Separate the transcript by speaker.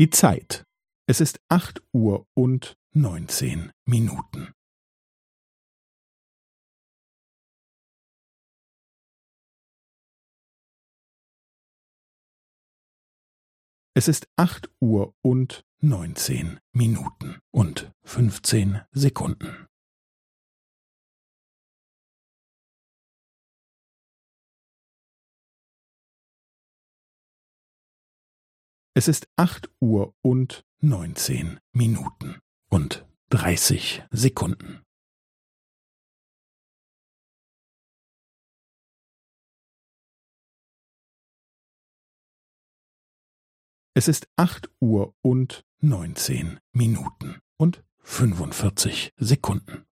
Speaker 1: Die Zeit. Es ist acht Uhr und neunzehn Minuten. Es ist acht Uhr und neunzehn Minuten und fünfzehn Sekunden. Es ist acht Uhr und neunzehn Minuten und dreißig Sekunden. Es ist acht Uhr und neunzehn Minuten und fünfundvierzig Sekunden.